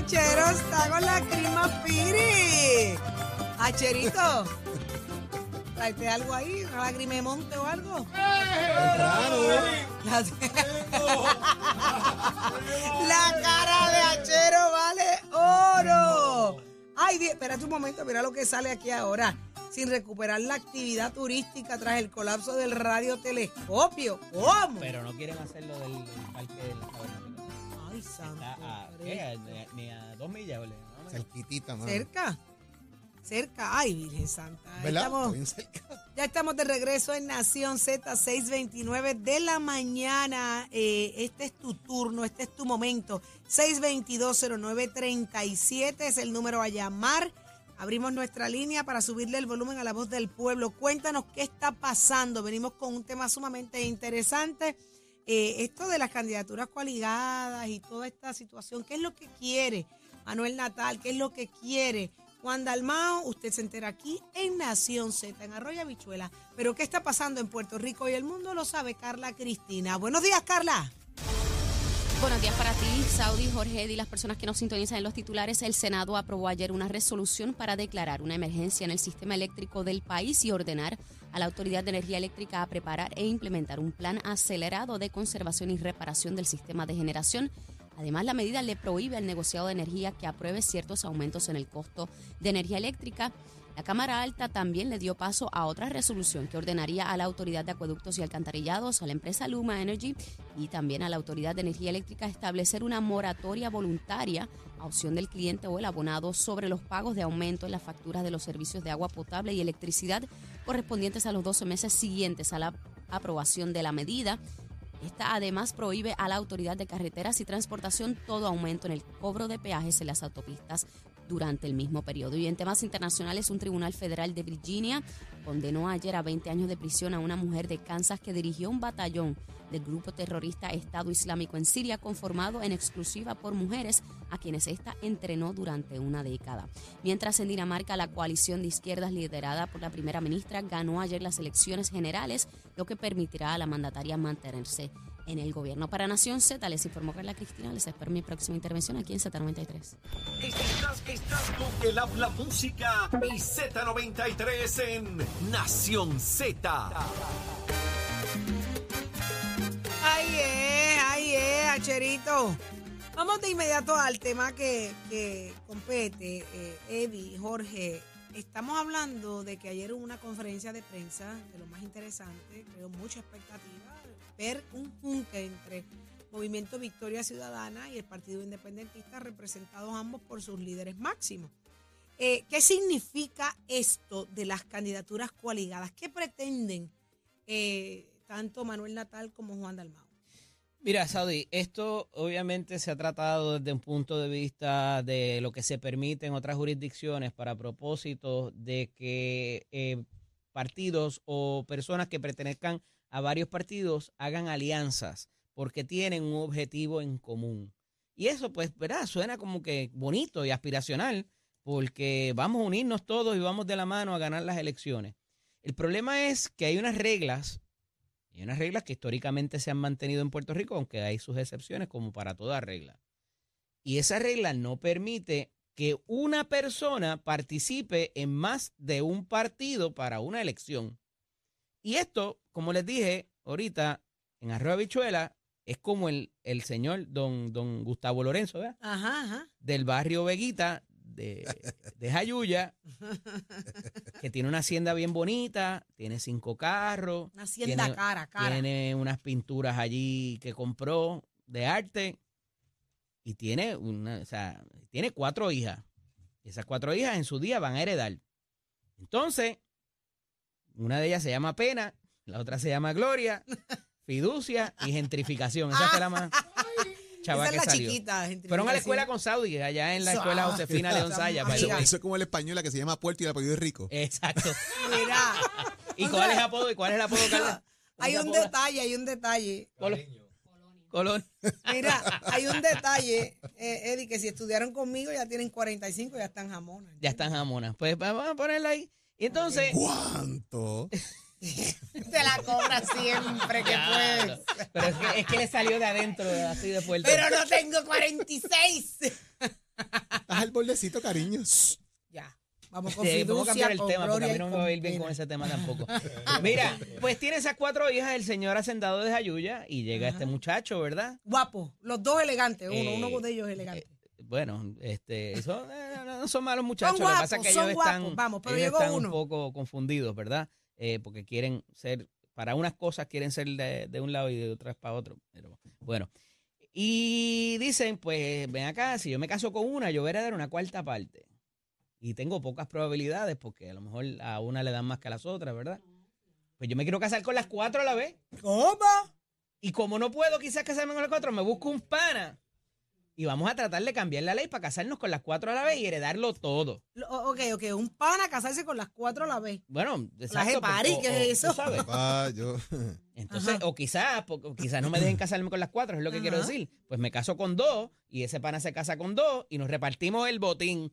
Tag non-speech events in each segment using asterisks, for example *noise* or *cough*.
Achero está con la crima piri. Acherito. Tráete algo ahí, una lágrima de monte o algo. La, *laughs* La cara de Achero vale oro. Ay, espérate un momento, mira lo que sale aquí ahora. Sin recuperar la actividad turística tras el colapso del radiotelescopio. ¿Cómo? Pero no quieren hacerlo del, del parque del tabernáculo. Ay, santo. Está a, ¿qué? A- ni, ni a dos millas, ¿vale? Cerquitita, mano. Cerca. Cerca. Ay, Virgen Santa. Ahí ¿Verdad? Estamos, Bien cerca. ya estamos de regreso en Nación Z 629 de la mañana. Eh, este es tu turno, este es tu momento. 6220937 es el número a llamar. Abrimos nuestra línea para subirle el volumen a la voz del pueblo. Cuéntanos qué está pasando. Venimos con un tema sumamente interesante. Eh, esto de las candidaturas coaligadas y toda esta situación. ¿Qué es lo que quiere Manuel Natal? ¿Qué es lo que quiere Juan Dalmao? Usted se entera aquí en Nación Z, en Arroyo Habichuela. Pero ¿qué está pasando en Puerto Rico y el mundo? Lo sabe Carla Cristina. Buenos días, Carla. Buenos días para ti, Saudi, Jorge y las personas que nos sintonizan en los titulares. El Senado aprobó ayer una resolución para declarar una emergencia en el sistema eléctrico del país y ordenar a la Autoridad de Energía Eléctrica a preparar e implementar un plan acelerado de conservación y reparación del sistema de generación. Además, la medida le prohíbe al negociado de energía que apruebe ciertos aumentos en el costo de energía eléctrica. La Cámara Alta también le dio paso a otra resolución que ordenaría a la Autoridad de Acueductos y Alcantarillados, a la empresa Luma Energy y también a la Autoridad de Energía Eléctrica establecer una moratoria voluntaria a opción del cliente o el abonado sobre los pagos de aumento en las facturas de los servicios de agua potable y electricidad correspondientes a los 12 meses siguientes a la aprobación de la medida. Esta además prohíbe a la Autoridad de Carreteras y Transportación todo aumento en el cobro de peajes en las autopistas durante el mismo periodo. Y en temas internacionales, un tribunal federal de Virginia condenó ayer a 20 años de prisión a una mujer de Kansas que dirigió un batallón del grupo terrorista Estado Islámico en Siria, conformado en exclusiva por mujeres a quienes ésta entrenó durante una década. Mientras en Dinamarca la coalición de izquierdas liderada por la primera ministra ganó ayer las elecciones generales, lo que permitirá a la mandataria mantenerse en el gobierno. Para Nación Z, les informó Carla Cristina. Les espero mi próxima intervención aquí en Z93. Estás, estás con el habla música y Z93 en Nación Z. Ay, eh, ay, eh, Acherito. Vamos de inmediato al tema que, que compete, eh, Eddie, Jorge. Estamos hablando de que ayer hubo una conferencia de prensa de lo más interesante, creo mucha expectativa, ver un junte entre Movimiento Victoria Ciudadana y el Partido Independentista, representados ambos por sus líderes máximos. Eh, ¿Qué significa esto de las candidaturas coaligadas? ¿Qué pretenden eh, tanto Manuel Natal como Juan Dalmao? Mira, Saudi, esto obviamente se ha tratado desde un punto de vista de lo que se permite en otras jurisdicciones para propósito de que eh, partidos o personas que pertenezcan a varios partidos hagan alianzas porque tienen un objetivo en común. Y eso, pues, ¿verdad? Suena como que bonito y aspiracional porque vamos a unirnos todos y vamos de la mano a ganar las elecciones. El problema es que hay unas reglas y unas reglas que históricamente se han mantenido en Puerto Rico, aunque hay sus excepciones, como para toda regla. Y esa regla no permite que una persona participe en más de un partido para una elección. Y esto, como les dije ahorita, en Arroyo Bichuela, es como el, el señor don, don Gustavo Lorenzo, ¿verdad? Ajá, ajá. del barrio Veguita, de, *laughs* de Jayuya, *laughs* que tiene una hacienda bien bonita, tiene cinco carros, Una hacienda Tiene- cara, cara. tiene unas pinturas allí que compró de arte y tiene una, o sea, tiene cuatro hijas. Y esas cuatro hijas en su día van a heredar. Entonces, una de ellas se llama Pena, la otra se llama Gloria, *laughs* Fiducia y Gentrificación. Esa fue la más chava Esa que es la salió. chiquita. Fueron a la escuela con Saudi, allá en la escuela Ah, Josefina León Saya. by the Eso, Amiga. way. eso es como la española que se llama Puerto y el apellido es Rico. Exacto. *laughs* Mira, ¿Y cuál es el apodo? ¿Y cuál es el apodo, Carla? *laughs* hay ¿Cómo un detalle, hay un detalle. Colón. Mira, hay un detalle, eh, Eddie, que si estudiaron conmigo ya tienen 45, ya están jamonas. Ya están jamonas. Pues vamos a ponerla ahí. Y entonces, ¿Cuánto? *laughs* Te la cobra siempre que Claro. puedes. Pero es que, es que le salió de adentro, así de fuerte. Pero no tengo 46. Estás al bordecito, cariño. Ya. Vamos con Sí, vamos a cambiar el tema porque a mí no me va a ir bien con ese tema tampoco. *laughs* Mira, pues tiene esas cuatro hijas el señor hacendado de Jayuya y llega este muchacho, ¿verdad? Guapo. Los dos elegantes. Uno, Eh, uno de ellos es elegante. Bueno, este, son, eh, no, son malos muchachos. Son Lo que pasa es que son ellos están, vamos, pero ellos llegó están uno. un poco confundidos, ¿verdad? Eh, porque quieren ser, para unas cosas quieren ser de, de un lado y de otras para otro. Pero bueno. Y dicen, pues ven acá, si yo me caso con una, yo voy a dar una cuarta parte. Y tengo pocas probabilidades porque a lo mejor a una le dan más que a las otras, ¿verdad? Pues yo me quiero casar con las cuatro a la vez. ¿Cómo? Y como no puedo quizás casarme con las cuatro, me busco un pana. Y vamos a tratar de cambiar la ley para casarnos con las cuatro a la vez y heredarlo todo. Lo- Ok, ok. Un pana casarse con las cuatro a la vez. Bueno, exacto, jepari, po- ¿qué o- es eso? tú sabes. Papá, yo. Entonces, Ajá. o quizás, po- o quizás no me dejen casarme con las cuatro, es lo que quiero Ajá. decir. Pues me caso con dos y ese pana se casa con dos y nos repartimos el botín.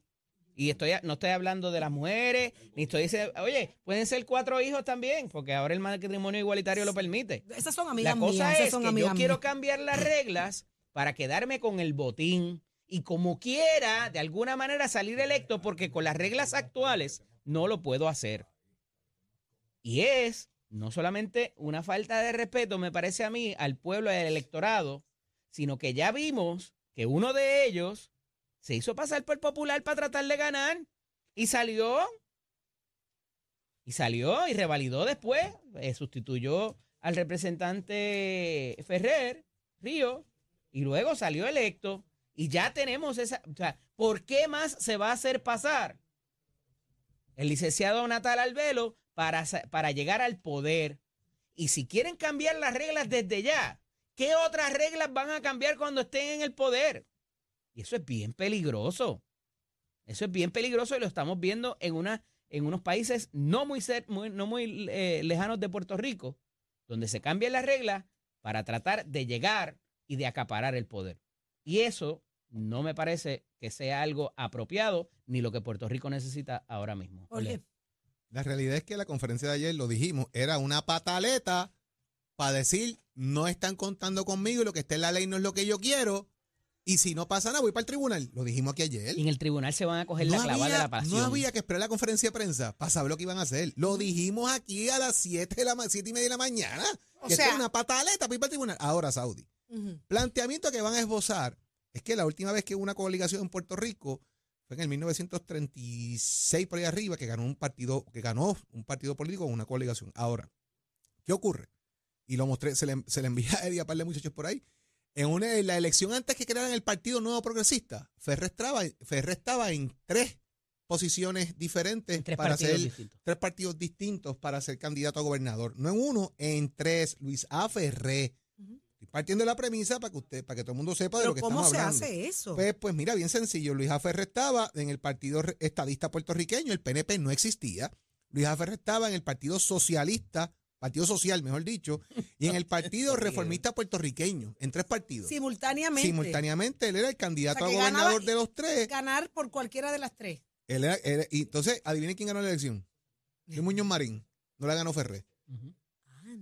Y estoy, no estoy hablando de las mujeres, ni estoy diciendo, oye, pueden ser cuatro hijos también, porque ahora el matrimonio igualitario lo permite. Esas son amigas La cosa mías. Esas es son que yo amigas quiero cambiar las reglas para quedarme con el botín y como quiera, de alguna manera salir electo, porque con las reglas actuales no lo puedo hacer. Y es no solamente una falta de respeto, me parece a mí, al pueblo al electorado, sino que ya vimos que uno de ellos se hizo pasar por popular para tratar de ganar y salió. Y salió y revalidó después, eh, sustituyó al representante Ferrer, Río, y luego salió electo. Y ya tenemos esa. O sea, ¿por qué más se va a hacer pasar el licenciado Natal Albelo para, para llegar al poder? Y si quieren cambiar las reglas desde ya, ¿qué otras reglas van a cambiar cuando estén en el poder? Y eso es bien peligroso. Eso es bien peligroso y lo estamos viendo en, una, en unos países no muy- no muy eh, lejanos de Puerto Rico, donde se cambian las reglas para tratar de llegar y de acaparar el poder. Y eso no me parece que sea algo apropiado ni lo que Puerto Rico necesita ahora mismo. La realidad es que la conferencia de ayer, lo dijimos, era una pataleta para decir, no están contando conmigo y lo que está en la ley no es lo que yo quiero. Y si no pasa nada, voy para el tribunal. Lo dijimos aquí ayer. Y en el tribunal se van a coger la No clava de la pasión. no había que esperar la conferencia de prensa para saber lo que iban a hacer. Lo dijimos aquí a las 7 de la siete y media de la mañana. O que sea- era una pataleta para ir para el tribunal. Ahora, Saudi. Planteamiento que van a esbozar es que la última vez que hubo una coaligación en Puerto Rico fue en el 1936 por ahí arriba que ganó un partido que ganó un partido político con una coaligación. Ahora, ¿qué ocurre? Y lo mostré, se le, se le envía a Eddie a par de muchachos por ahí. En, una, en la elección antes que crearan el Partido Nuevo Progresista, Ferrer estaba, Ferrer estaba en tres posiciones diferentes Tres para partidos ser distintos. tres partidos distintos para ser candidato a gobernador. No en uno, en tres. Luis A. Ferré. Estoy partiendo de la premisa para que usted, para que todo el mundo sepa de lo que ¿cómo estamos se hablando. hace eso? Pues, pues mira, bien sencillo. Luis A. Ferré estaba en el Partido Estadista Puertorriqueño, el PNP no existía. Luis A. Ferré estaba en el Partido Socialista, Partido Social, mejor dicho, y en el *laughs* Partido Reformista Puertorriqueño, en tres partidos. Simultáneamente. Simultáneamente, él era el candidato O sea, que a gobernador de los tres. Ganar por cualquiera de las tres. Él era- y entonces, adivinen quién ganó la elección. Luis Muñoz Marín. No la ganó Ferré. Ujú.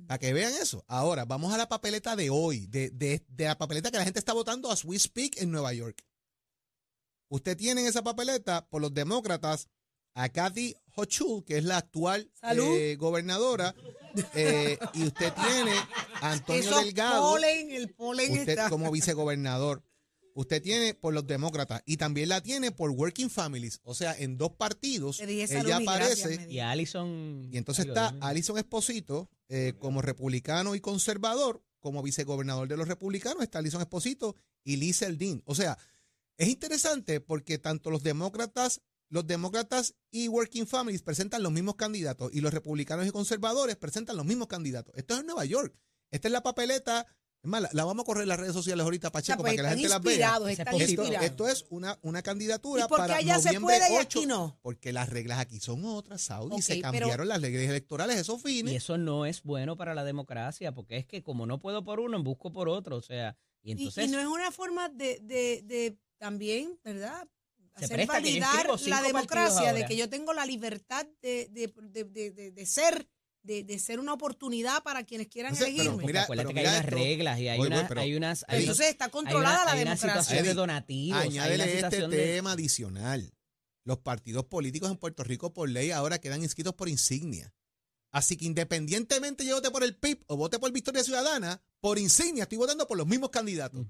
Para que vean eso. Ahora, vamos a la papeleta de hoy, de, de- de la papeleta que la gente está votando a Swiss Peak en Nueva York. Usted tiene en esa papeleta por los demócratas a Kathy Hochul, que es la actual eh, gobernadora, eh, y usted tiene a Antonio Delgado polen, el polen usted está. como vicegobernador. Usted tiene por los demócratas y también la tiene por Working Families. O sea, en dos partidos ella gracias, aparece Y. Allison. y entonces está. Alison Esposito eh, como republicano y conservador, como vicegobernador de los republicanos, está Alison Esposito y Lisa Eldin. O sea, es interesante porque tanto los demócratas, los demócratas y Working Families presentan los mismos candidatos y los republicanos y conservadores presentan los mismos candidatos. Esto es en Nueva York. Esta es la papeleta. Es más, la, la vamos a correr en las redes sociales ahorita, O sea, Pacheco, pues para que la gente las vea. están. Esto, inspirados. esto es una, una candidatura ¿Y por qué para allá se noviembre puede y 8, aquí no? porque las reglas aquí son otras, Saudi, Ok, se pero- cambiaron las leyes electorales, esos fines. Y eso no es bueno para la democracia, porque es que como no puedo por uno, busco por otro. O sea, y Y, entonces. y no es una forma de, de, de también, ¿verdad? Se Hacer presta que yo validar cinco la partidos democracia de ahora. que yo tengo la libertad de, de, de, de, de- de ser de, de ser una oportunidad para quienes quieran No sé, elegirme. pero mira, acuérdate pero que hay unas esto. reglas y hay, Voy, voy, una- pero- hay unas... hay Entonces está hay controlada una- la hay una democracia. situación de donativos. hay una Añádele este de- tema adicional. Los partidos políticos en Puerto Rico por ley ahora quedan inscritos por insignia. Así que independientemente yo vote por el PIB o vote por Victoria Ciudadana, por insignia estoy votando por los mismos candidatos.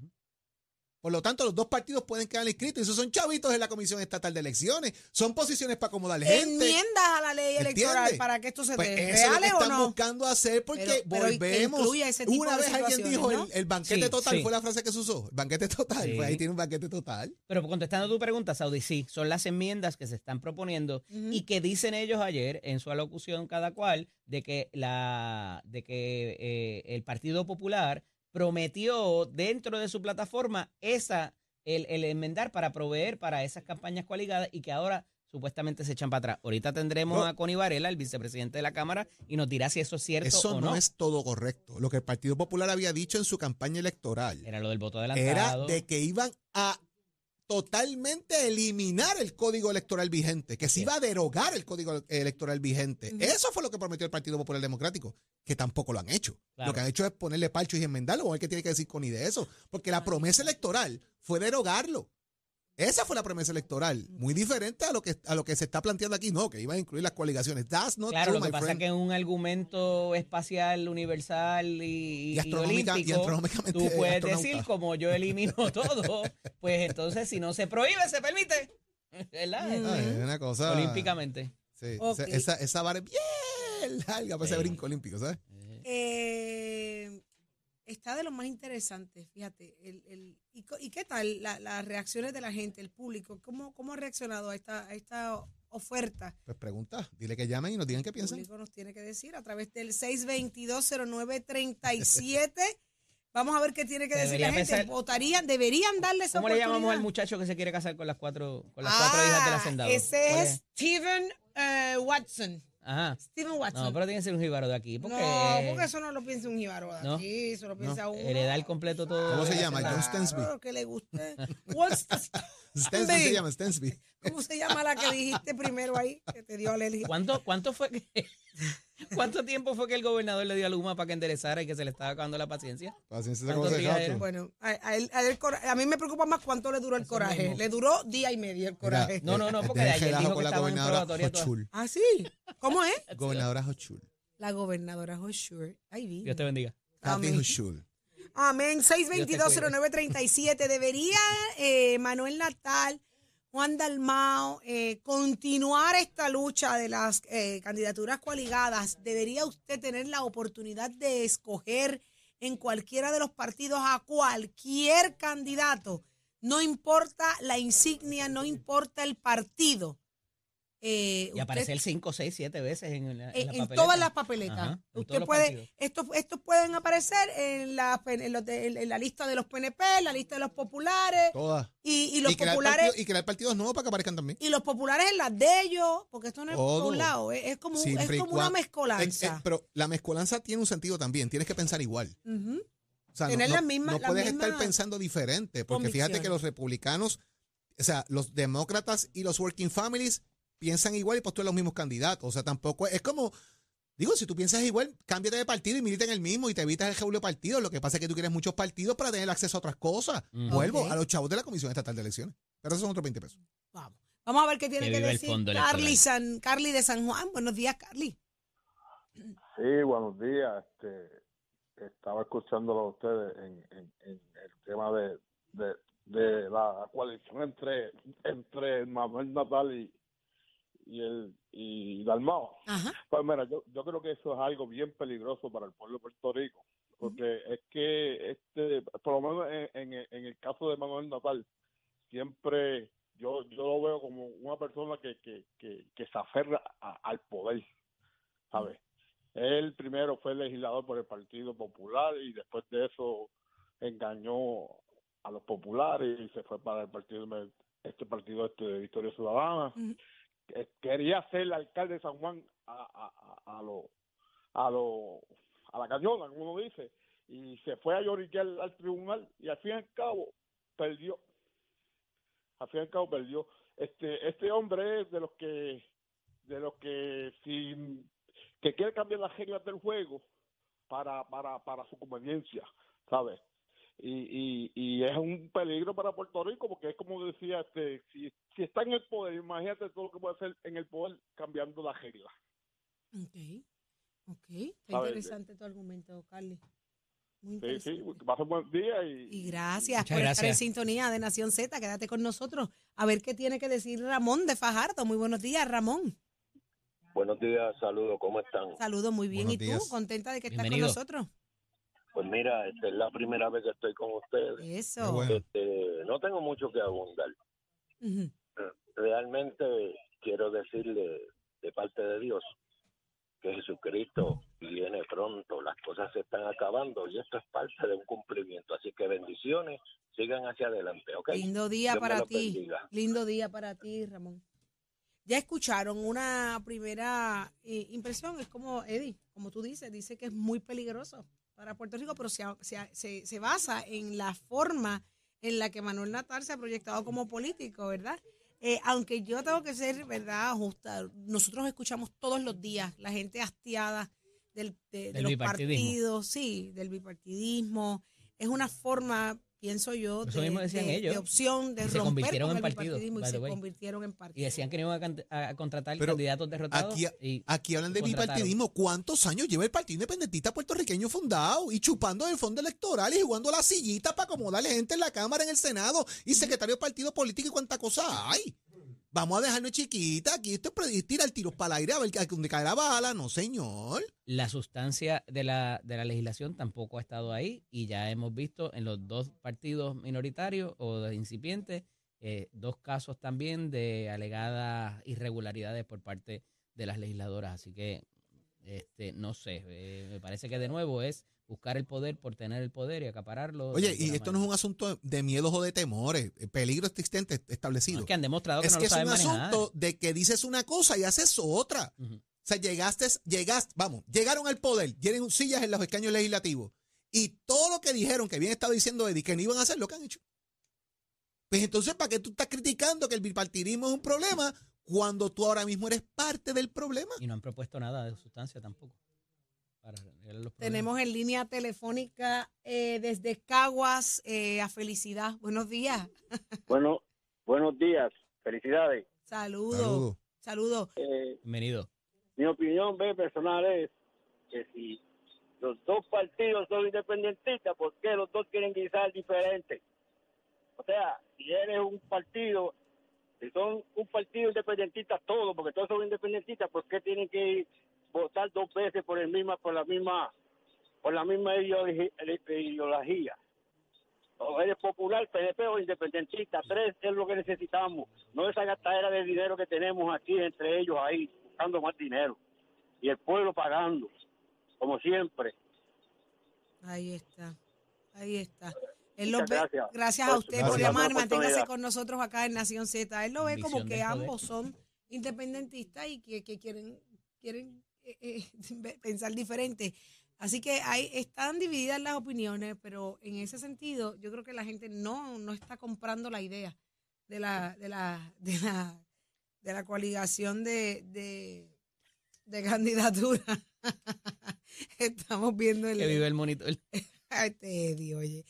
Por lo tanto, los dos partidos pueden quedar inscritos. Esos son chavitos en la Comisión Estatal de Elecciones. Son posiciones para acomodar gente. Enmiendas a la ley electoral ¿Entiendes? para que esto se Pues dé. eso es lo que ¿Reales o están no? buscando hacer porque Pero- pero y que volvemos. incluya ese tipo Una de vez alguien dijo ¿no? el, el banquete Sí, total, sí. fue la frase que se usó. El banquete total. Sí. Pues ahí tiene un banquete total. Pero contestando tu pregunta, Saudi, sí, son las enmiendas que se están proponiendo y que dicen ellos ayer en su alocución cada cual de que la de que eh, el Partido Popular prometió dentro de su plataforma esa el, el enmendar para proveer para esas campañas coaligadas y que ahora supuestamente se echan para atrás. Ahorita tendremos No. a Connie Varela, el vicepresidente de la Cámara, y nos dirá si eso es cierto Eso o no, no. es todo correcto. Lo que el Partido Popular había dicho en su campaña electoral Era lo del voto era adelantado. de que iban a totalmente eliminar el código electoral vigente, que se iba a derogar el código electoral vigente. Eso fue lo que prometió el Partido Popular Democrático, que tampoco lo han hecho. Claro. Lo que han hecho es ponerle palchos y enmendarlo. O el que tiene que decir Connie de eso. Porque la promesa electoral fue derogarlo. Esa fue la promesa electoral, muy diferente a lo que a lo que se está planteando aquí, no, que iba a incluir las coaligaciones. That's not Claro, true, lo que my pasa es friend. que en un argumento espacial, universal y, Y y astronómica- y olímpico, astronómicamente tú puedes decir, como yo elimino *laughs* todo, pues entonces si no se prohíbe, se permite. *laughs* ¿Verdad? Ay, es una cosa Olímpicamente. Sí, esa, esa, esa vara es bien larga para ese Sí. brinco olímpico, ¿sabes? Eh, está de lo más interesante, fíjate. El, el- y, co- y qué tal la- las reacciones de la gente, el público? ¿Cómo, cómo ha reaccionado a esta, a esta oferta? Pues pregunta, dile que llamen y nos digan qué El piensan. público nos tiene que decir a través del 6220937. Vamos a ver qué tiene que decir la gente. pensar- ¿Votarían, deberían darle esa ¿Cómo le llamamos al muchacho que se quiere casar con las cuatro, con las cuatro hijas del Ah, hacendado? Ese ¿Cuál es Steven eh, Watson. Ajá. Steven Watson. No, pero tiene que ser un jíbaro de aquí. Porque, No, porque eso no lo piensa un jíbaro de ¿No? aquí, eso lo piensa uno. heredar completo todo. ¿Cómo se llama? John Stensby. Claro, que le guste. *laughs* What's the- Stensby se llama Stensby. ¿Cómo se llama la que dijiste primero ahí? Que te dio alergia. ¿Cuánto, ¿Cuánto fue que, cuánto tiempo fue que el gobernador le dio a Luma para que enderezara y que se le estaba acabando la paciencia? Paciencia ¿Cuántos como se? Bueno, a, a él- a él a mí me preocupa más cuánto le duró el Eso coraje. mismo. Le duró día y medio el coraje. No, no, no, porque Deja ayer dijo con que la estaba en gobernadora Hochul. Ah, sí. ¿Cómo es? Gobernadora Hochul. La gobernadora Hoshur. Ay, vi. Dios te bendiga. Kathy. Hochul. Amén. Dios te cuide. 6220937. Debería eh, Manuel Natal, Juan Dalmao, eh, continuar esta lucha de las eh, candidaturas coaligadas. Debería usted tener la oportunidad de escoger en cualquiera de los partidos a cualquier candidato. No importa la insignia, no importa el partido. Eh, Y usted- aparecer cinco, seis, siete veces en, la, en la en, en papeleta. todas las papeletas. Ajá, Usted puede, estos, estos pueden aparecer en la, en, los de- en la lista de los PNP, en la lista de los populares Todas. y, y los y populares partidos- y crear partidos nuevos para que aparezcan también. y los populares en las de ellos, porque esto no es por Todo. un lado, es, es como, es como una mezcolanza. Eh, eh, pero la mezcolanza tiene un sentido también. Tienes que pensar igual. O sea, Tener no, las mismas- no puedes estar pensando diferente, porque fíjate que los republicanos, o sea, los demócratas y los working families piensan igual y postulan los mismos candidatos. O sea, tampoco es, es como, digo, si tú piensas igual, cámbiate de partido y milita en el mismo y te evitas el jebulo de partidos. Lo que pasa es que tú quieres muchos partidos para tener acceso a otras cosas. Ujú. Vuelvo a los chavos de la Comisión Estatal de Elecciones. Pero esos son otros 20 pesos. Vamos. Vamos a ver qué tiene Que decir Carly. San, Carly de San Juan. Buenos días, Carly. Sí, buenos días. Este, estaba escuchándolo a ustedes en, en- en el tema de, de, de la coalición entre entre Manuel Natal y, y el y Dalmao. Ajá. Pues mira, yo, yo creo que eso es algo bien peligroso para el pueblo de Puerto Rico, porque es que este, por lo menos en, en, en el caso de Manuel Natal, siempre yo yo lo veo como una persona que que, que, que se aferra a- al poder, ¿sabes? Él primero fue legislador por el Partido Popular y después de eso engañó a los populares y se fue para el partido este partido este de Victoria Ciudadana. Que- Quería ser el alcalde de San Juan a, a, a, lo a lo a la cañona, como uno dice, y se fue a lloriquear al, al tribunal y al fin y al cabo perdió. Al fin y al cabo perdió. Este este hombre es de los que de los que si que quiere cambiar las reglas del juego para, para, para su conveniencia, ¿sabes? Y, y, y es un peligro para Puerto Rico porque es como decía, este, si, si está en el poder, imagínate todo lo que puede hacer en el poder cambiando las reglas. Ok, ok. Está A ver, interesante tu argumento, Carly. Muy Sí, sí, interesante. pasa un buen día y, Y gracias por estar en sintonía de Nación Z. Quédate con nosotros a ver qué tiene que decir Ramón de Fajardo. Muy buenos días, Ramón. Buenos días, saludos, ¿cómo están? Saludos, muy bien. Buenos ¿Y tú? días. Contenta de que estás con nosotros. Pues mira, esta es la primera vez que estoy con ustedes. Eso. bueno. Este, no tengo mucho que abundar. Ujú. Realmente quiero decirle de parte de Dios que Jesucristo viene pronto, las cosas se están acabando y esto es parte de un cumplimiento. Así que bendiciones, sigan hacia adelante, ¿ok? Lindo día Dios para ti. bendiga. Lindo día para ti, Ramón. Ya escucharon una primera eh, impresión, es como Eddie, como tú dices, dice que es muy peligroso para Puerto Rico, pero se, se- se- se basa en la forma en la que Manuel Natal se ha proyectado como político, ¿verdad? Eh, aunque yo tengo que ser, ¿verdad?, justa. Nosotros escuchamos todos los días la gente hastiada del, de, de Del los bipartidismo. partidos, sí, del bipartidismo. Es una forma, pienso yo, Eso de, mismo decían de- ellos. de opción de Y se romper convirtieron con en el partido, bipartidismo y se way. convirtieron en partido. Y decían que no iban a, can- a contratar Pero candidatos derrotados. aquí- y Aquí hablan de bipartidismo. ¿Cuántos años lleva el Partido Independentista puertorriqueño fundado y chupando del fondo electoral y jugando la sillita para acomodarle gente en la Cámara, en el Senado y secretario de partido político y cuánta cosa hay? Vamos a dejarnos chiquita. Aquí esto es tirar tiros para el aire a ver dónde cae la bala. No, señor. la sustancia de la, de la legislación tampoco ha estado ahí y ya hemos visto en los dos partidos minoritarios o de incipientes eh, dos casos también de alegadas irregularidades por parte de las legisladoras. Así que este no sé, eh, me parece que de nuevo es buscar el poder por tener el poder y acapararlo. Oye, y esto no es un asunto de miedos o de temores. El peligro existente No, establecido. es que han demostrado que es no que lo es un manejar. asunto de que dices una cosa y haces otra. O sea, llegaste, llegaste, vamos, llegaron al poder, tienen sillas en los escaños legislativos. Y todo lo que dijeron, que bien estaba diciendo Eddie, que no iban a hacer, lo que han hecho. Pues entonces, ¿para qué tú estás criticando que el bipartidismo es un problema cuando tú ahora mismo eres parte del problema? Y no han propuesto nada de sustancia tampoco. para los. Tenemos en línea telefónica eh, desde Caguas eh, a Felicidad. Buenos días. *laughs* Bueno, buenos días, felicidades. Saludos. Saludos. Saludos. Eh, Bienvenido. mi opinión ve, personal es que si los dos partidos son independentistas, ¿por qué los dos quieren guisar diferente? O sea, si eres un partido, si son un partido independentista todos, porque todos son independentistas, ¿por qué tienen que votar dos veces por el misma, por la misma, por la misma ideología? O eres popular, PDP o independentista, tres es lo que necesitamos, no esa gastadera de dinero que tenemos aquí entre ellos ahí, buscando más dinero. Y el pueblo pagando, como siempre. Ahí está. Ahí está. Él lo ve- gracias. gracias a usted por por la llamar. Manténgase con nosotros acá en Nación Z. Él lo ve como que ambos son independentistas y que, que quieren, quieren eh, eh, *laughs* pensar diferente. Así que hay, están divididas las opiniones, pero en ese sentido yo creo que la gente no, no está comprando la idea de la, de la, de la, de la coaligación de, de, de candidatura. *laughs* Estamos viendo el, Que vive el monitor. *laughs* Ay, Teddy, oye.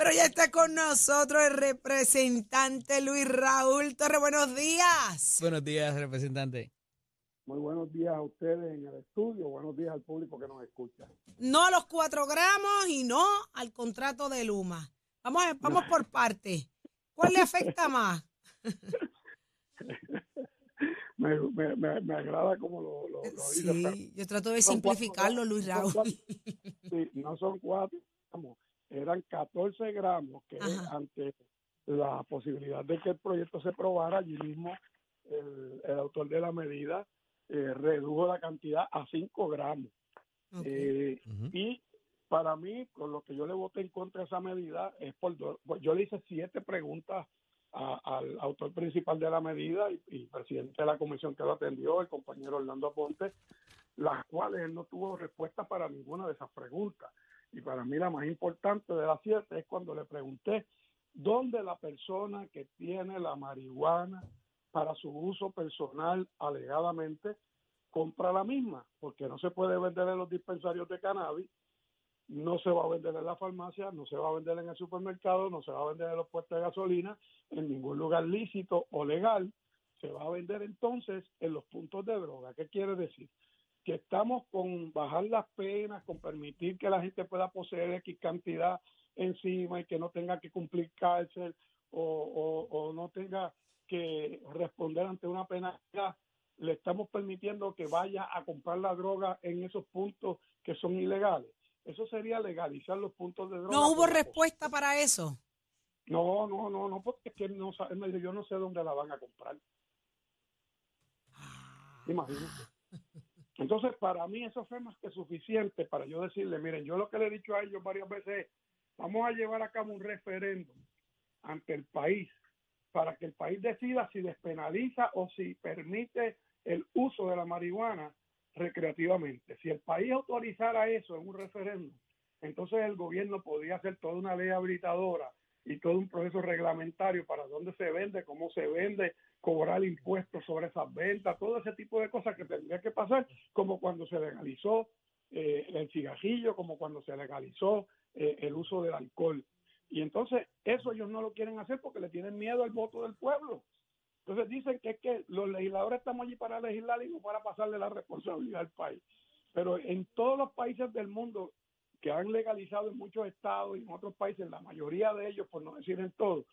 Pero ya está con nosotros el representante Luis Raúl Torre. Buenos días. Buenos días, representante. Muy buenos días a ustedes en el estudio, buenos días al público que nos escucha. No a los cuatro gramos y no al contrato de Luma. Vamos, a- vamos por parte. ¿Cuál le afecta más? *laughs* Me, me, me, me agrada como lo, lo, lo dice, pero Sí, yo trato de Son cuatro simplificarlo, Luis Raúl. cuatro- sí, no son cuatro gramos, eran 14 gramos que Ajá. ante la posibilidad de que el proyecto se aprobara, allí mismo el, el autor de la medida eh, redujo la cantidad a 5 gramos. Eh. Y para mí, con lo que yo le voté en contra de esa medida, es por do- pues yo le hice siete preguntas a- al autor principal de la medida y, y presidente de la comisión que lo atendió, el compañero Orlando Aponte, las cuales él no tuvo respuesta para ninguna de esas preguntas. Y para mí la más importante de las siete es cuando le pregunté dónde la persona que tiene la marihuana para su uso personal alegadamente compra la misma, porque no se puede vender en los dispensarios de cannabis, no se va a vender en la farmacia, no se va a vender en el supermercado, no se va a vender en los puestos de gasolina, en ningún lugar lícito o legal, se va a vender entonces en los puntos de droga. ¿Qué quiere decir? Que estamos con bajar las penas, con permitir que la gente pueda poseer X cantidad encima y que no tenga que cumplir cárcel o, o, o no tenga que responder ante una penalidad, le estamos permitiendo que vaya a comprar la droga en esos puntos que son ilegales. Eso sería legalizar los puntos de droga. No hubo respuesta para eso. no, no, no, no, porque es que no, él me dijo, yo no sé dónde la van a comprar. Imagínate. Entonces, para mí eso fue más que suficiente para yo decirle, miren, yo lo que le he dicho a ellos varias veces es, vamos a llevar a cabo un referéndum ante el país para que el país decida si despenaliza o si permite el uso de la marihuana recreativamente. Si el país autorizara eso en un referéndum, entonces el gobierno podría hacer toda una ley habilitadora y todo un proceso reglamentario para dónde se vende, cómo se vende, cobrar impuestos sobre esas ventas, todo ese tipo de cosas que tendría que pasar, como cuando se legalizó eh, el cigarrillo, como cuando se legalizó eh, el uso del alcohol. Y entonces eso ellos no lo quieren hacer porque le tienen miedo al voto del pueblo. Entonces dicen que es que los legisladores estamos allí para legislar y no para pasarle la responsabilidad al país. Pero en todos los países del mundo que han legalizado en muchos estados y en otros países, la mayoría de ellos, por no decir en todos,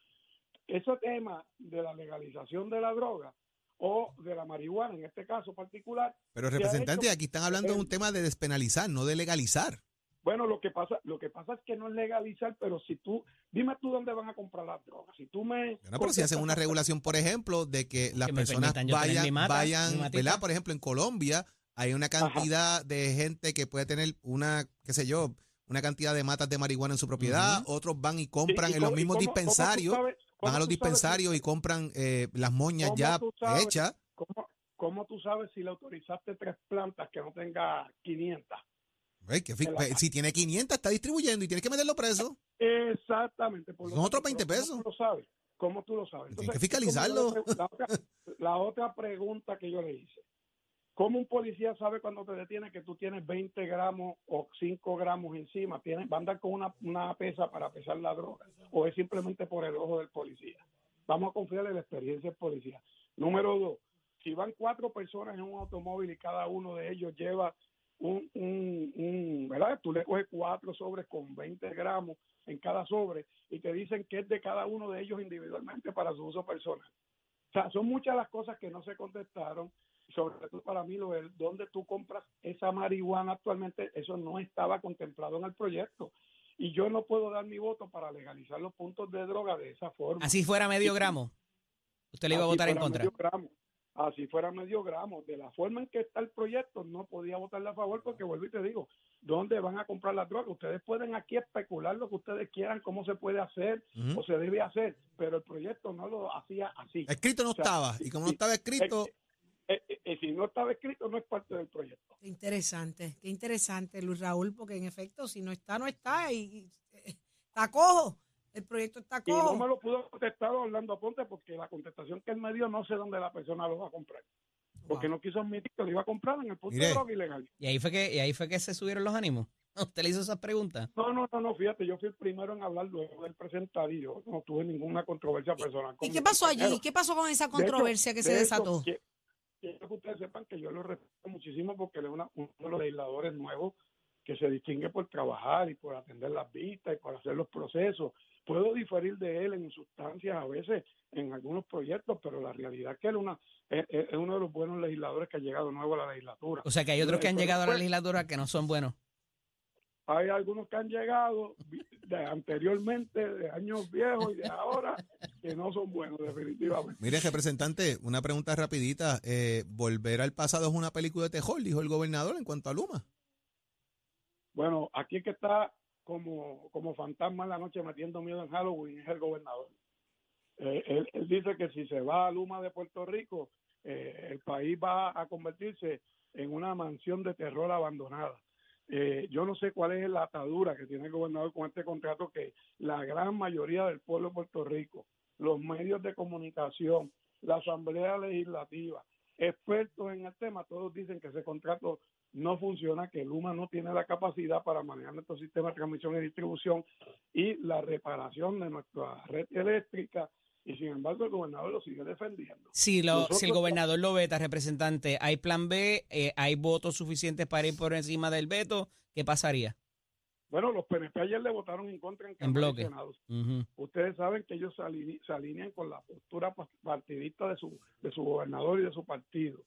ese tema de la legalización de la droga o de la marihuana, en este caso particular, Pero representante, aquí están hablando de un tema de despenalizar, no de legalizar. Bueno, lo que pasa, lo que pasa es que no es legalizar, pero si tú, dime tú dónde van a comprar las drogas. Si tú me, Bueno, pero si hacen una regulación, por ejemplo, de que las Que personas vayan, mi mata, mi vayan. ¿verdad? Por ejemplo, en Colombia hay una cantidad de gente que puede tener una, qué sé yo, una cantidad de matas de marihuana en su propiedad, otros van y compran ¿Y- y en los mismos cómo- cómo tú dispensarios, sabes- cómo van a los si- dispensarios y compran eh, las moñas ¿Cómo ya sabes? hechas. ¿Cómo, cómo tú sabes si le autorizaste tres plantas que no tenga 500? Ey, que fi- En la- pues, si tiene 500 está distribuyendo y tienes que meterlo preso. Exactamente. Por Son otros tanto, 20 pero pesos. ¿Cómo tú lo sabes? ¿Cómo tú lo sabes? Tienes que fiscalizarlo. otra, la otra pregunta que yo le hice. ¿Cómo un policía sabe cuando te detiene que tú tienes 20 gramos o 5 gramos encima? ¿Tienes, ¿Va a andar con una, una pesa para pesar la droga? ¿O es simplemente por el ojo del policía? Vamos a confiar en la experiencia del policía. Número dos, si van cuatro personas en un automóvil y cada uno de ellos lleva un, un, un- ¿verdad? Tú le coges cuatro sobres con 20 gramos en cada sobre y te dicen que es de cada uno de ellos individualmente para su uso personal. O sea, son muchas las cosas que no se contestaron, sobre todo para mí lo de dónde tú compras esa marihuana actualmente, eso no estaba contemplado en el proyecto. Y yo no puedo dar mi voto para legalizar los puntos de droga de esa forma. Así fuera medio gramo. Usted le iba a votar en contra. medio gramo. Así fuera medio gramo. De la forma en que está el proyecto, no podía votarle a favor porque vuelvo y te digo, ¿dónde van a comprar las drogas? Ustedes pueden aquí especular lo que ustedes quieran, cómo se puede hacer o se debe hacer, pero el proyecto no lo hacía así. Escrito no O sea, estaba. Y como no estaba escrito, Eh, si no estaba escrito, no es parte del proyecto. Qué interesante, qué interesante, Luis Raúl, porque en efecto, si no está, no está. Y, y, eh, está cojo. El proyecto está Y no cojo. me lo pudo contestar Orlando Ponte porque la contestación que él me dio no sé dónde la persona lo va a comprar. Porque no quiso admitir que lo iba a comprar en el punto Mire. de droga ilegal. Y ahí fue que, y ahí fue que se subieron los ánimos. *laughs* Usted le hizo esas preguntas. No, no, no, no, fíjate, yo fui el primero en hablar luego del presentar y yo no tuve ninguna controversia personal. con ¿Y qué pasó allí? ¿Qué pasó con esa hecho- controversia que se hecho, desató? que- Quiero que ustedes sepan que yo lo respeto muchísimo porque él es una- uno de los legisladores nuevos que se distingue por trabajar y por atender las vistas y por hacer los procesos. Puedo diferir de él en sustancias a veces en algunos proyectos, pero la realidad es que él una, es, uno de los buenos legisladores que ha llegado nuevo a la legislatura. O sea que hay otros que han llegado a la después- legislatura que no son buenos. Hay algunos que han llegado de anteriormente, de años viejos y de ahora, que no son buenos definitivamente. Mire, representante, una pregunta rapidita. Eh, Volver al pasado es una película de terror, dijo el gobernador en cuanto a Luma. Bueno, aquí que está como, como fantasma en la noche metiendo miedo en Halloween es el gobernador. Eh, él, él dice que si se va a Luma de Puerto Rico, eh, el país va a convertirse en una mansión de terror abandonada. Eh, yo no sé cuál es la atadura que tiene el gobernador con este contrato que la gran mayoría del pueblo de Puerto Rico, los medios de comunicación, la Asamblea Legislativa, expertos en el tema, todos dicen que ese contrato no funciona, que Luma no tiene la capacidad para manejar nuestro sistema de transmisión y distribución y la reparación de nuestra red eléctrica y sin embargo el gobernador lo sigue defendiendo. Si, lo, si el Nosotros- gobernador lo veta, representante, ¿hay plan B? Eh, ¿Hay votos suficientes para ir por encima del veto? ¿Qué pasaría? Bueno, los PNP ayer le votaron en contra en, En bloque. Senado. Ujú. Ustedes saben que ellos se, aline- se alinean con la postura pa- partidista de su, de su gobernador y de su partido.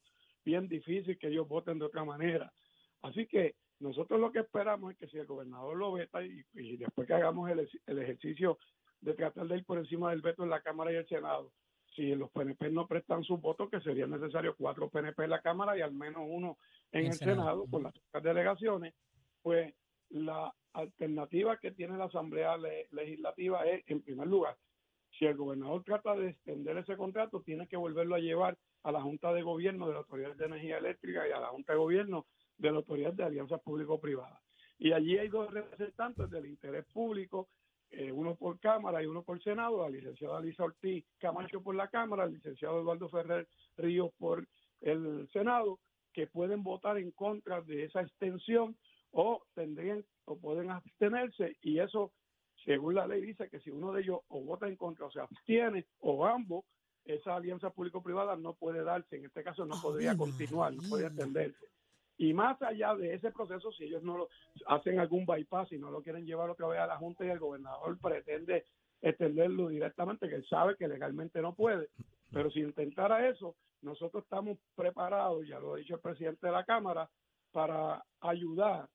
Bien difícil que ellos voten de otra manera. Así que nosotros lo que esperamos es que si el gobernador lo veta y, y después que hagamos el, el ejercicio de tratar de ir por encima del veto en la Cámara y el Senado, si los PNP no prestan sus votos, que serían necesarios cuatro PNP en la Cámara y al menos uno en el Senado. Senado, con las delegaciones, pues la alternativa que tiene la Asamblea Le- Legislativa es, en primer lugar, si el gobernador trata de extender ese contrato, tiene que volverlo a llevar a la Junta de Gobierno de la Autoridad de Energía Eléctrica y a la Junta de Gobierno de la Autoridad de Alianzas Público-Privadas. Y allí hay dos representantes del interés público, eh, uno por Cámara y uno por Senado, la licenciada Lisa Ortiz Camacho por la Cámara, el licenciado Eduardo Ferrer Ríos por el Senado, que pueden votar en contra de esa extensión o tendrían o pueden abstenerse y eso según la ley dice que si uno de ellos o vota en contra o se abstiene o ambos esa alianza público-privada no puede darse en este caso no podría continuar no podría extenderse y más allá de ese proceso si ellos no lo hacen algún bypass y no lo quieren llevar otra vez a la junta y el gobernador pretende extenderlo directamente que él sabe que legalmente no puede pero si intentara eso nosotros estamos preparados ya lo ha dicho el presidente de la cámara para ayudar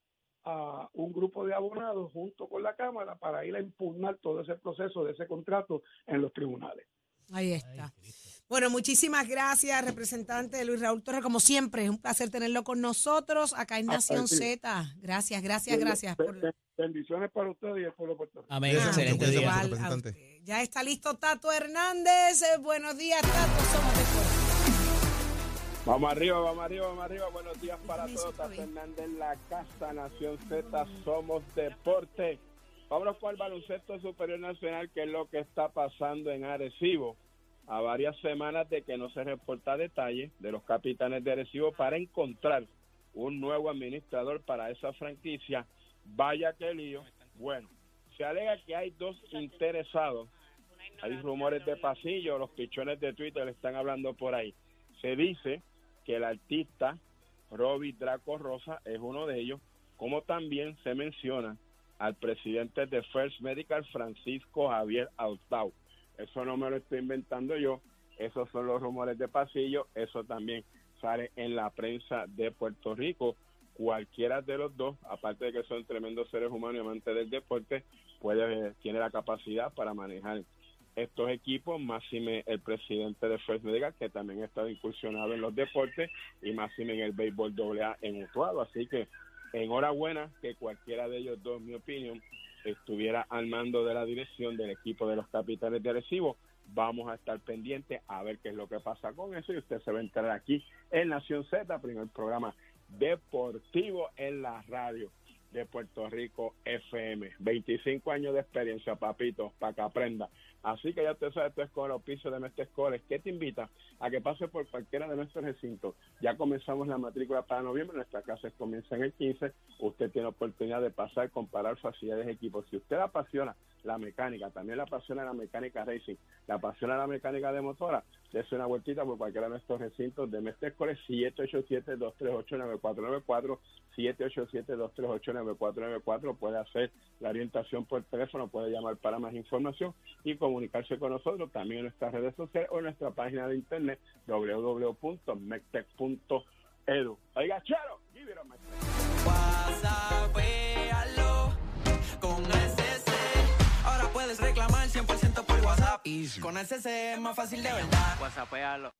a un grupo de abonados junto con la Cámara para ir a impugnar todo ese proceso de ese contrato en los tribunales. Ahí está. Bueno, muchísimas gracias, representante Luis Raúl Torres. Como siempre, es un placer tenerlo con nosotros acá en Ah, Nación sí. Z. Gracias, gracias, gracias. Por- be- Bendiciones para ustedes y el pueblo de Puerto Rico. Amén. Mucho, Excelente día. Igual representante. Ya está listo Tato Hernández. Eh, buenos días, Tato. Somos de Vamos arriba, vamos arriba, vamos arriba. Buenos días para todos. Tato. Hernández, la Casa Nación Z, somos deporte. Vámonos con el baloncesto superior nacional, que es lo que está pasando en Arecibo. A varias semanas de que no se reporta detalle de los capitanes de Arecibo para encontrar un nuevo administrador para esa franquicia. Vaya que lío. Bueno, se alega que hay dos interesados. Hay rumores de pasillo, los pichones de Twitter están hablando por ahí. Se dice que el artista Robbie Draco Rosa es uno de ellos, como también se menciona al presidente de First Medical, Francisco Javier Austau. Eso no me lo estoy inventando yo, esos son los rumores de pasillo, eso también sale en la prensa de Puerto Rico. Cualquiera de los dos, aparte de que son tremendos seres humanos y amantes del deporte, puede tiene la capacidad para manejar estos equipos, máxime el presidente de First Medical, que también ha estado incursionado en los deportes, y máxime en el béisbol AA en Utuado. Así que enhorabuena que cualquiera de ellos dos, mi opinión, estuviera al mando de la dirección del equipo de los capitanes de Arecibo. Vamos a estar pendientes a ver qué es lo que pasa con eso y usted se va a enterar aquí en Nación Z, primer programa deportivo en la radio de Puerto Rico FM. 25 años de experiencia, papito, para que aprenda. Así que ya usted sabe, esto es con el auspicio de Mestre Escoles, que te invita a que pase por cualquiera de nuestros recintos. Ya comenzamos la matrícula para noviembre, nuestras clases comienzan el 15. Usted tiene oportunidad de pasar, comparar facilidades, equipos. Si usted apasiona la mecánica, también le apasiona la mecánica racing, le apasiona la mecánica de motora, dése una vueltita por cualquiera de nuestros recintos de Mestre Escoles, 787-238-9494, 787-238-9494. Puede hacer la orientación por teléfono, puede llamar para más información y comunicarse con nosotros también en nuestras redes sociales o en nuestra página de internet www.mectec.edu. Oiga, Charo, give it a puedes reclamar 100% por WhatsApp. Con SC es más fácil de verdad. WhatsAppéalo.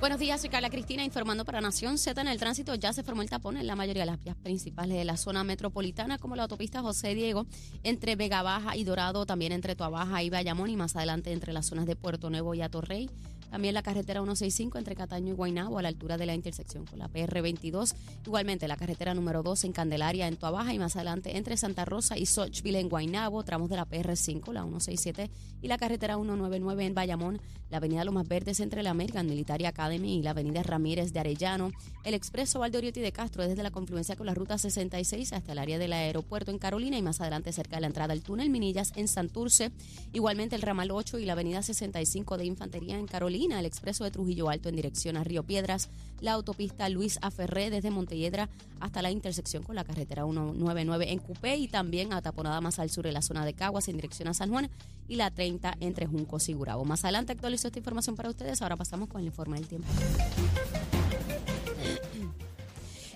Buenos días, soy Carla Cristina informando para Nación Z. En el tránsito ya se formó el tapón en la mayoría de las vías principales de la zona metropolitana, como la autopista José Diego, entre Vega Baja y Dorado, también entre Tuabaja y Bayamón y más adelante entre las zonas de Puerto Nuevo y Atorrey. También la carretera 165 entre Cataño y Guaynabo a la altura de la intersección con la PR22. Igualmente la carretera número 2 en Candelaria en Tuabaja y más adelante entre Santa Rosa y Sochville en Guaynabo, tramos de la PR5, la 167 y la carretera 199 en Bayamón, la avenida Lomas Verdes entre la American Military Academy y la avenida Ramírez de Arellano, el expreso Valdoriotti de Castro desde la confluencia con la ruta 66 hasta el área del aeropuerto en Carolina y más adelante cerca de la entrada del túnel Minillas en Santurce, igualmente el ramal 8 y la avenida 65 de Infantería en Carolina, el expreso de Trujillo Alto en dirección a Río Piedras, la autopista Luis Aferré desde Montelledra hasta la intersección con la carretera 199 en Cupé y también a Taponada más al sur en la zona de Caguas en dirección a San Juan y la 30 entre Juncos y Gurabo. Más adelante actualizo esta información para ustedes. Ahora pasamos con el informe del tiempo. sempre.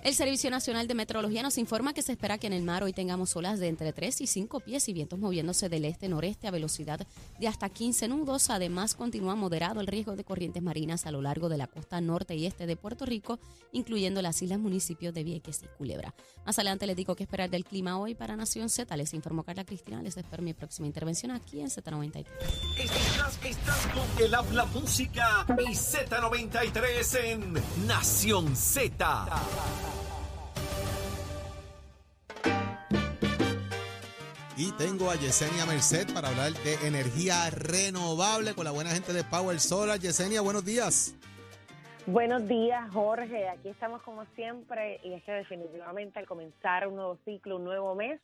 El Servicio Nacional de Meteorología nos informa que se espera que en el mar hoy tengamos olas de entre 3 y 5 pies y vientos moviéndose del este-noreste a velocidad de hasta 15 nudos. Además, continúa moderado el riesgo de corrientes marinas a lo largo de la costa norte y este de Puerto Rico, incluyendo las islas municipios de Vieques y Culebra. Más adelante les digo qué esperar del clima hoy para Nación Z. Les informó Carla Cristina. Les espero mi próxima intervención aquí en Z93. Estás, estás con el habla música y Z93 en Nación Z. Y tengo a Yesenia Merced para hablar de energía renovable con la buena gente de Power Solar. Yesenia, buenos días. Buenos días, Jorge. Aquí estamos como siempre y es que definitivamente al comenzar un nuevo ciclo, un nuevo mes,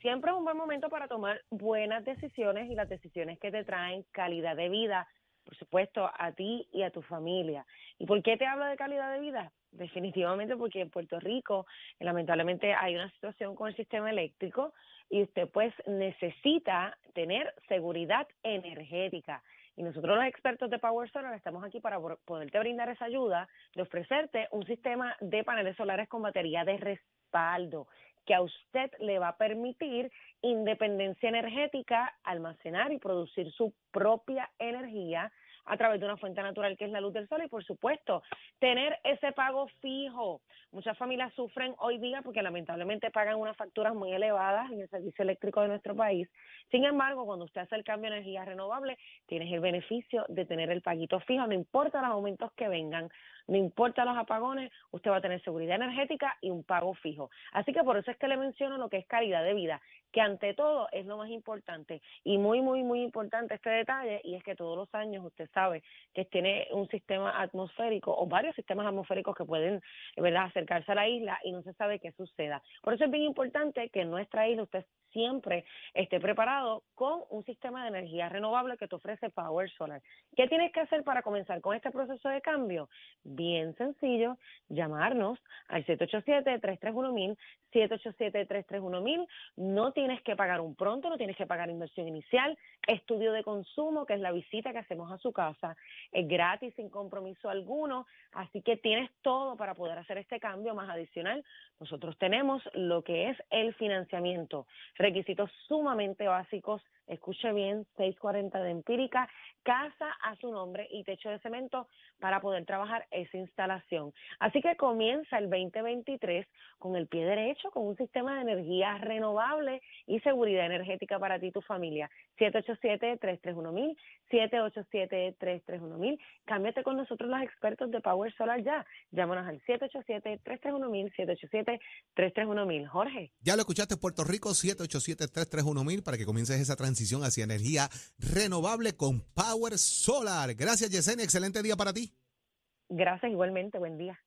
siempre es un buen momento para tomar buenas decisiones y las decisiones que te traen calidad de vida, por supuesto, a ti y a tu familia. ¿Y por qué te hablo de calidad de vida? Definitivamente porque en Puerto Rico lamentablemente hay una situación con el sistema eléctrico y usted pues necesita tener seguridad energética. Y nosotros los expertos de Power Solar estamos aquí para poderte brindar esa ayuda de ofrecerte un sistema de paneles solares con batería de respaldo que a usted le va a permitir independencia energética, almacenar y producir su propia energía a través de una fuente natural que es la luz del sol y por supuesto tener ese pago fijo. Muchas familias sufren hoy día porque lamentablemente pagan unas facturas muy elevadas en el servicio eléctrico de nuestro país. Sin embargo, cuando usted hace el cambio a energía renovable, tienes el beneficio de tener el paguito fijo, no importa los aumentos que vengan, no importa los apagones, usted va a tener seguridad energética y un pago fijo. Así que por eso es que le menciono lo que es calidad de vida, que ante todo es lo más importante y muy, muy, muy importante este detalle y es que todos los años usted sabe que tiene un sistema atmosférico o varios sistemas atmosféricos que pueden, ¿verdad?, acercarse a la isla y no se sabe qué suceda. Por eso es bien importante que en nuestra isla usted siempre esté preparado con un sistema de energía renovable que te ofrece Power Solar. ¿Qué tienes que hacer para comenzar con este proceso de cambio? Bien sencillo, llamarnos al 787-331-1000, 787-331-1000. No tienes que pagar un pronto, no tienes que pagar inversión inicial. Estudio de consumo, que es la visita que hacemos a su casa, es gratis, sin compromiso alguno. Así que tienes todo para poder hacer este cambio más adicional. Nosotros tenemos lo que es el financiamiento requisitos sumamente básicos. Escuche bien, 640 de empírica, casa a su nombre y techo de cemento para poder trabajar esa instalación. Así que comienza el 2023 con el pie derecho, con un sistema de energía renovable y seguridad energética para ti y tu familia. 787-331-1000, 787-331-1000. Cámbiate con nosotros los expertos de Power Solar ya. Llámanos al 787-331-1000, 787-331-1000. Jorge. Ya lo escuchaste, Puerto Rico, 787-331-1000 para que comiences esa transición hacia energía renovable con Power Solar. Gracias, Yesenia. Excelente día para ti. Gracias igualmente. Buen día.